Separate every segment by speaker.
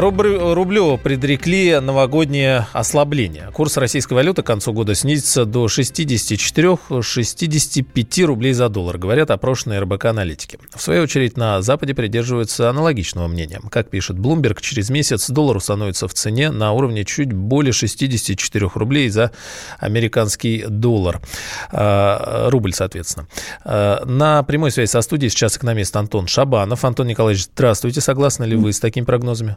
Speaker 1: Рублю предрекли новогоднее ослабление. Курс российской валюты к концу года снизится до 64-65 рублей за доллар, говорят опрошенные РБК аналитики. В свою очередь на Западе придерживаются аналогичного мнения. Как пишет Bloomberg, через месяц доллар установится в цене на уровне чуть более 64 рублей за американский доллар. А, рубль, соответственно. А, на прямой связи со студией сейчас экономист Антон Шабанов. Антон Николаевич, здравствуйте. Согласны ли вы с такими прогнозами?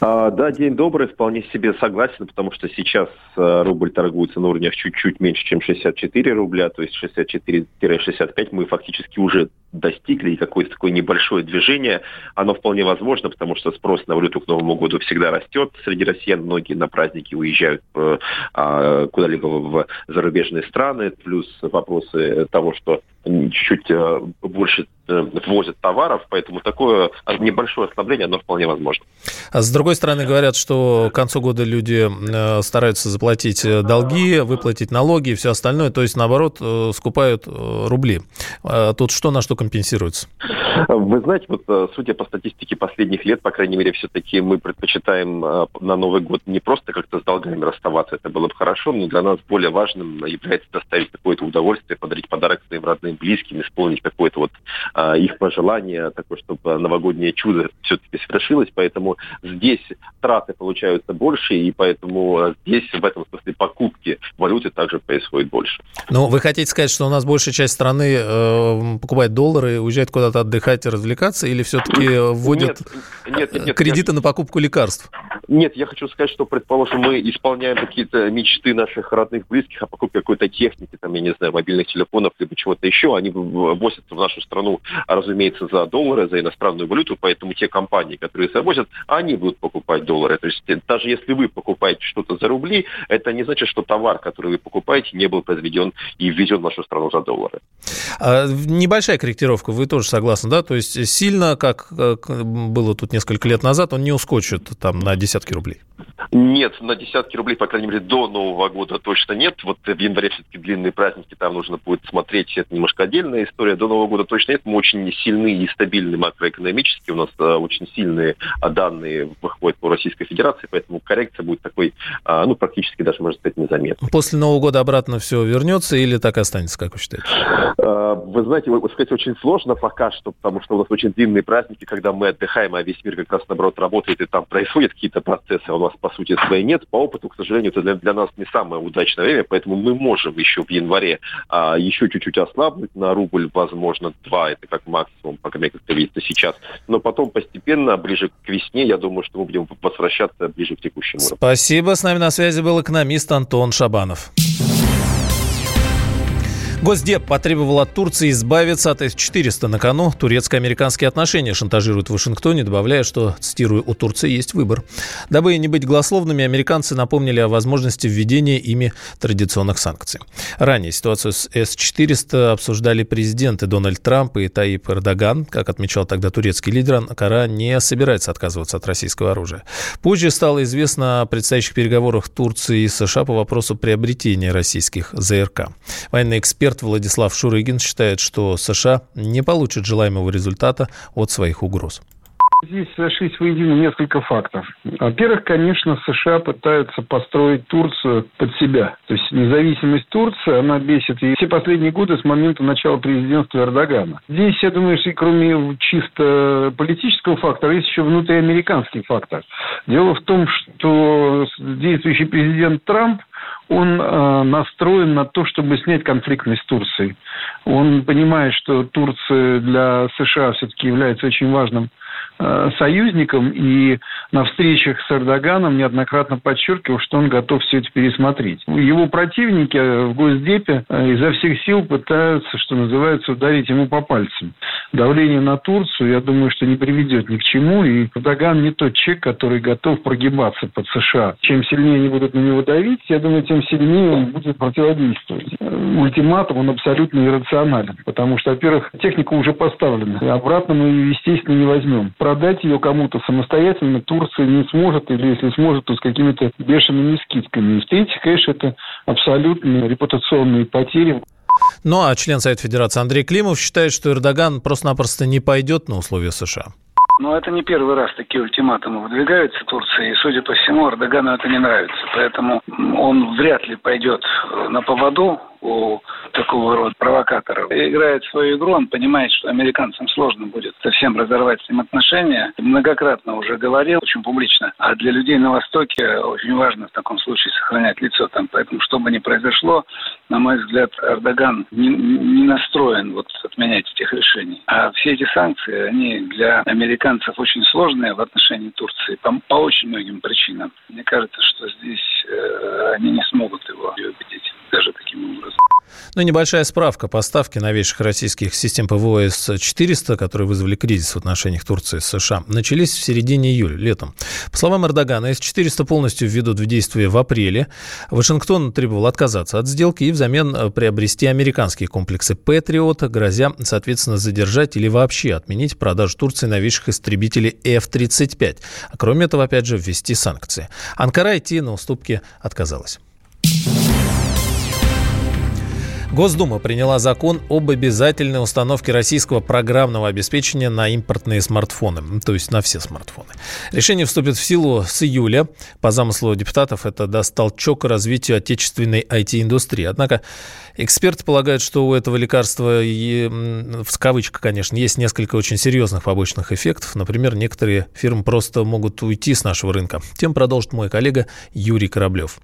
Speaker 2: А, да, день добрый, вполне себе согласен, потому что сейчас э, рубль торгуется на уровнях чуть-чуть меньше, чем 64 рубля, то есть 64-65 мы фактически уже достигли, и какое-то такое небольшое движение, оно вполне возможно, потому что спрос на валюту к Новому году всегда растет. Среди россиян многие на праздники уезжают э, а, куда-либо в зарубежные страны, плюс вопросы того, что чуть-чуть э, больше ввозят товаров, поэтому такое небольшое ослабление, оно вполне возможно.
Speaker 1: С другой стороны, говорят, что к концу года люди э, стараются заплатить долги, выплатить налоги и все остальное, то есть, наоборот, скупают рубли. А тут что на что компенсируется?
Speaker 2: Вы знаете, вот судя по статистике последних лет, по крайней мере, все-таки мы предпочитаем на Новый год не просто как-то с долгами расставаться, это было бы хорошо, но для нас более важным является доставить какое-то удовольствие, подарить подарок своим родным близким, исполнить какое-то вот а, их пожелание, такое, чтобы новогоднее чудо все-таки свершилось. Поэтому здесь траты получаются больше, и поэтому здесь в этом смысле покупки валюты также происходит больше.
Speaker 1: Ну, вы хотите сказать, что у нас большая часть страны э, покупает доллары, уезжает куда-то отдыхать и развлекаться, или все-таки вводят нет, нет, нет, нет, кредиты я... на покупку лекарств?
Speaker 2: Нет, я хочу сказать, что, предположим, мы исполняем какие-то мечты наших родных, близких о покупке какой-то техники, там, я не знаю, мобильных телефонов, либо чего-то еще. Они возятся в нашу страну, разумеется, за доллары, за иностранную валюту, поэтому те компании, которые завозят, они будут покупать доллары. То есть даже если вы покупаете что-то за рубли, это не значит, что товар, который вы покупаете, не был произведен и ввезен в нашу страну за доллары.
Speaker 1: А, небольшая корректировка, вы тоже согласны, да? То есть сильно, как, было тут несколько лет назад, он не ускочит там на 10 десятки рублей?
Speaker 2: Нет, на десятки рублей, по крайней мере, до Нового года точно нет. Вот в январе все-таки длинные праздники, там нужно будет смотреть, это немножко отдельная история. До Нового года точно нет. Мы очень сильны и стабильны макроэкономически. У нас а, очень сильные а, данные выходят по Российской Федерации, поэтому коррекция будет такой, а, ну, практически даже, можно сказать, незаметной.
Speaker 1: После Нового года обратно все вернется или так останется, как вы считаете?
Speaker 2: Вы знаете, сказать очень сложно пока что, потому что у нас очень длинные праздники, когда мы отдыхаем, а весь мир как раз, наоборот, работает, и там происходят какие-то процессы, а у нас, по сути своей, нет. По опыту, к сожалению, это для, для нас не самое удачное время, поэтому мы можем еще в январе а, еще чуть-чуть ослабнуть на рубль, возможно, два, это как максимум, по крайней мере, как видится сейчас. Но потом постепенно, ближе к весне, я думаю, что мы будем возвращаться ближе к текущему.
Speaker 1: Спасибо. С нами на связи был экономист Антон Шабанов. Госдеп потребовал от Турции избавиться от С-400 на кону. Турецко-американские отношения шантажируют в Вашингтоне, добавляя, что, цитирую, у Турции есть выбор. Дабы не быть голословными, американцы напомнили о возможности введения ими традиционных санкций. Ранее ситуацию с С-400 обсуждали президенты Дональд Трамп и Таип Эрдоган. Как отмечал тогда турецкий лидер, Анкара не собирается отказываться от российского оружия. Позже стало известно о предстоящих переговорах Турции и США по вопросу приобретения российских ЗРК. Военный эксперт Эксперт Владислав Шурыгин считает, что США не получат желаемого результата от своих угроз.
Speaker 3: Здесь сошлись воедино несколько фактов. Во-первых, конечно, США пытаются построить Турцию под себя. То есть независимость Турции, она бесит и все последние годы с момента начала президентства Эрдогана. Здесь, я думаю, что кроме чисто политического фактора, есть еще внутриамериканский фактор. Дело в том, что действующий президент Трамп он э, настроен на то, чтобы снять конфликтность с Турцией. Он понимает, что Турция для США все-таки является очень важным союзником и на встречах с Эрдоганом неоднократно подчеркивал, что он готов все это пересмотреть. Его противники в Госдепе э, изо всех сил пытаются, что называется, ударить ему по пальцам. Давление на Турцию, я думаю, что не приведет ни к чему, и Эрдоган не тот человек, который готов прогибаться под США. Чем сильнее они будут на него давить, я думаю, тем сильнее он будет противодействовать. Э, ультиматум, он абсолютно иррационален, потому что, во-первых, техника уже поставлена, и обратно мы ее, естественно, не возьмем продать ее кому-то самостоятельно Турция не сможет, или если сможет, то с какими-то бешеными скидками. И в-третьих, конечно, это абсолютно репутационные потери.
Speaker 1: Ну а член Совета Федерации Андрей Климов считает, что Эрдоган просто-напросто не пойдет на условия США.
Speaker 3: Но это не первый раз такие ультиматумы выдвигаются Турции, и, судя по всему, Эрдогану это не нравится. Поэтому он вряд ли пойдет на поводу у такого рода провокаторов. И играет свою игру, он понимает, что американцам сложно будет совсем разорвать с ним отношения. Многократно уже говорил, очень публично. А для людей на Востоке очень важно в таком случае сохранять лицо там. Поэтому, что бы ни произошло, на мой взгляд, Эрдоган не, не настроен вот отменять этих решений. А все эти санкции, они для американцев очень сложные в отношении Турции по, по очень многим причинам. Мне кажется, что здесь э, они не смогут его убедить даже таким образом.
Speaker 1: Ну, небольшая справка. Поставки новейших российских систем ПВО С-400, которые вызвали кризис в отношениях Турции с США, начались в середине июля, летом. По словам Эрдогана, С-400 полностью введут в действие в апреле. Вашингтон требовал отказаться от сделки и взамен э, приобрести американские комплексы «Патриот», грозя, соответственно, задержать или вообще отменить продажу Турции новейших истребителей F-35. А кроме этого, опять же, ввести санкции. Анкара идти на уступки отказалась. Госдума приняла закон об обязательной установке российского программного обеспечения на импортные смартфоны, то есть на все смартфоны. Решение вступит в силу с июля. По замыслу депутатов это даст толчок развитию отечественной IT-индустрии. Однако эксперты полагают, что у этого лекарства, в кавычках, конечно, есть несколько очень серьезных побочных эффектов. Например, некоторые фирмы просто могут уйти с нашего рынка. Тем продолжит мой коллега Юрий Кораблев.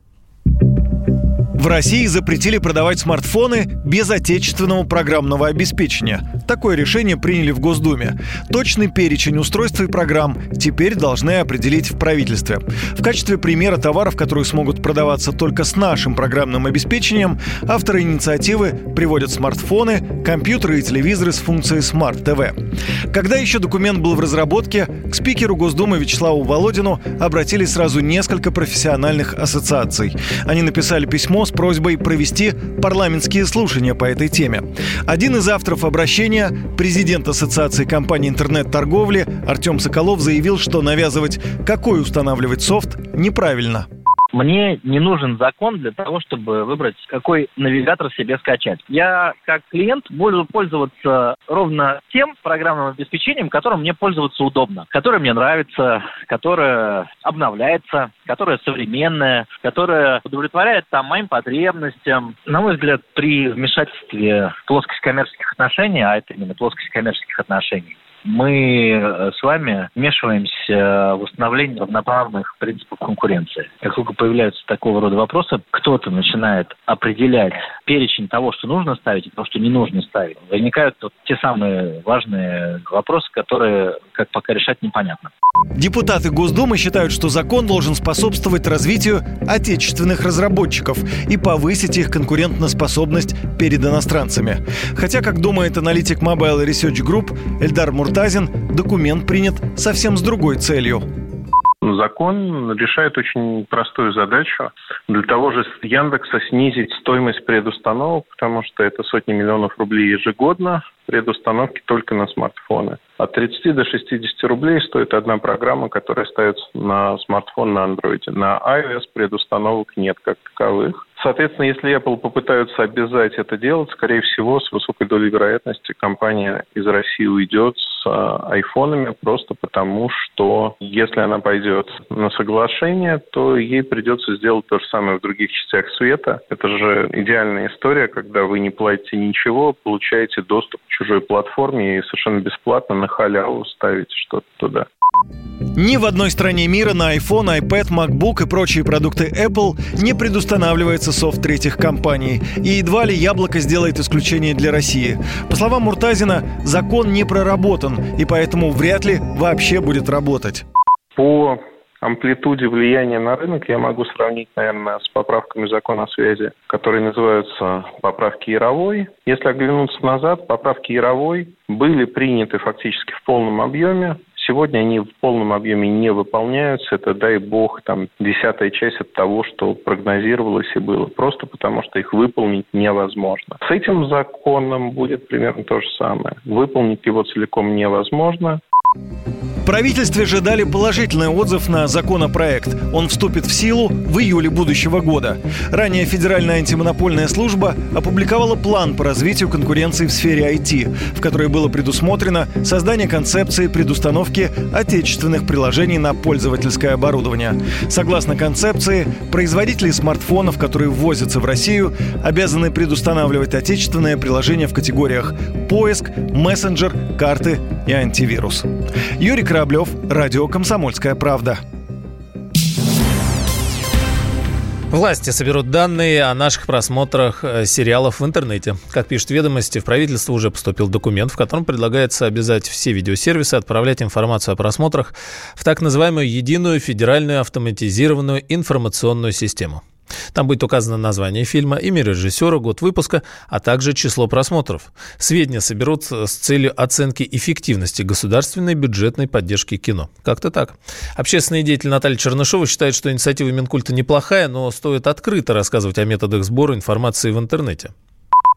Speaker 4: В России запретили продавать смартфоны без отечественного программного обеспечения. Такое решение приняли в Госдуме. Точный перечень устройств и программ теперь должны определить в правительстве. В качестве примера товаров, которые смогут продаваться только с нашим программным обеспечением, авторы инициативы приводят смартфоны, компьютеры и телевизоры с функцией Smart TV. Когда еще документ был в разработке, к спикеру Госдумы Вячеславу Володину обратились сразу несколько профессиональных ассоциаций. Они написали письмо с просьбой провести парламентские слушания по этой теме. Один из авторов обращения, президент Ассоциации компаний интернет-торговли Артем Соколов заявил, что навязывать, какой устанавливать софт, неправильно.
Speaker 5: Мне не нужен закон для того, чтобы выбрать, какой навигатор себе скачать. Я, как клиент, буду пользоваться ровно тем программным обеспечением, которым мне пользоваться удобно, которое мне нравится, которое обновляется, которое современное, которое удовлетворяет там моим потребностям. На мой взгляд, при вмешательстве плоскость коммерческих отношений, а это именно плоскость коммерческих отношений, мы э, с вами вмешиваемся в установление равноправных принципов конкуренции. Как только появляются такого рода вопросы, кто-то начинает определять перечень того, что нужно ставить, и того, что не нужно ставить. Возникают вот те самые важные вопросы, которые, как пока решать, непонятно.
Speaker 4: Депутаты Госдумы считают, что закон должен способствовать развитию отечественных разработчиков и повысить их конкурентоспособность перед иностранцами. Хотя, как думает аналитик Mobile Research Group Эльдар Муртазин, документ принят совсем с другой целью.
Speaker 6: Закон решает очень простую задачу. Для того же Яндекса снизить стоимость предустановок, потому что это сотни миллионов рублей ежегодно предустановки только на смартфоны. От 30 до 60 рублей стоит одна программа, которая ставится на смартфон на Android. На iOS предустановок нет как таковых. Соответственно, если Apple попытаются обязать это делать, скорее всего, с высокой долей вероятности компания из России уйдет с а, айфонами просто потому, что если она пойдет на соглашение, то ей придется сделать то же самое в других частях света. Это же идеальная история, когда вы не платите ничего, получаете доступ к чужой платформе и совершенно бесплатно на халяву ставите что-то туда.
Speaker 4: Ни в одной стране мира на iPhone, iPad, MacBook и прочие продукты Apple не предустанавливается софт третьих компаний. И едва ли яблоко сделает исключение для России. По словам Муртазина, закон не проработан и поэтому вряд ли вообще будет работать.
Speaker 6: По амплитуде влияния на рынок я могу сравнить, наверное, с поправками закона о связи, которые называются поправки Яровой. Если оглянуться назад, поправки Яровой были приняты фактически в полном объеме. Сегодня они в полном объеме не выполняются. Это, дай бог, там, десятая часть от того, что прогнозировалось и было. Просто потому, что их выполнить невозможно. С этим законом будет примерно то же самое. Выполнить его целиком невозможно.
Speaker 4: Правительстве же дали положительный отзыв на законопроект. Он вступит в силу в июле будущего года. Ранее Федеральная антимонопольная служба опубликовала план по развитию конкуренции в сфере IT, в которой было предусмотрено создание концепции предустановки отечественных приложений на пользовательское оборудование. Согласно концепции, производители смартфонов, которые ввозятся в Россию, обязаны предустанавливать отечественные приложения в категориях поиск, мессенджер, карты и антивирус. Юрий Кораблев, Радио «Комсомольская правда».
Speaker 1: Власти соберут данные о наших просмотрах э, сериалов в интернете. Как пишут ведомости, в правительство уже поступил документ, в котором предлагается обязать все видеосервисы отправлять информацию о просмотрах в так называемую единую федеральную автоматизированную информационную систему. Там будет указано название фильма, имя режиссера, год выпуска, а также число просмотров. Сведения соберут с целью оценки эффективности государственной бюджетной поддержки кино. Как-то так. Общественный деятель Наталья Чернышова считает, что инициатива Минкульта неплохая, но стоит открыто рассказывать о методах сбора информации в интернете.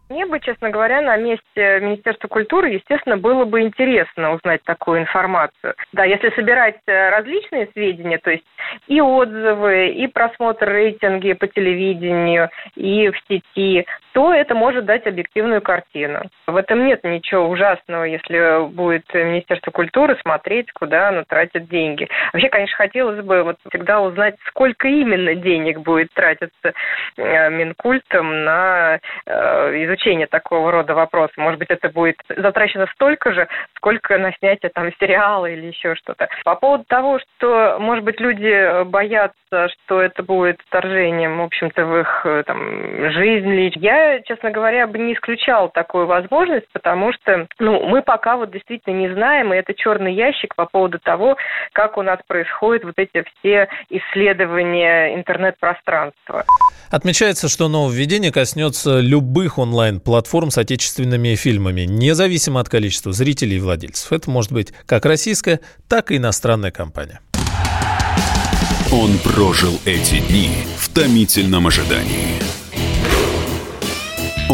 Speaker 7: Мне бы, честно говоря, на месте Министерства культуры, естественно, было бы интересно узнать такую информацию. Да, если собирать э, различные сведения, то есть и отзывы, и просмотр рейтинги по телевидению, и в сети, то это может дать объективную картину. В этом нет ничего ужасного, если будет Министерство культуры смотреть, куда оно тратит деньги. Вообще, конечно, хотелось бы вот всегда узнать, сколько именно денег будет тратиться э, Минкультом на э, изучение такого рода вопросов. Может быть, это будет затрачено столько же, сколько на снятие там сериала или еще что-то. По поводу того, что, может быть, люди боятся, что это будет вторжением, в общем-то, в их э, там, жизнь лично. Я честно говоря, бы не исключал такую возможность, потому что ну, мы пока вот действительно не знаем, и это черный ящик по поводу того, как у нас происходят вот эти все исследования интернет-пространства.
Speaker 1: Отмечается, что нововведение коснется любых онлайн-платформ с отечественными фильмами, независимо от количества зрителей и владельцев. Это может быть как российская, так и иностранная компания.
Speaker 8: Он прожил эти дни в томительном ожидании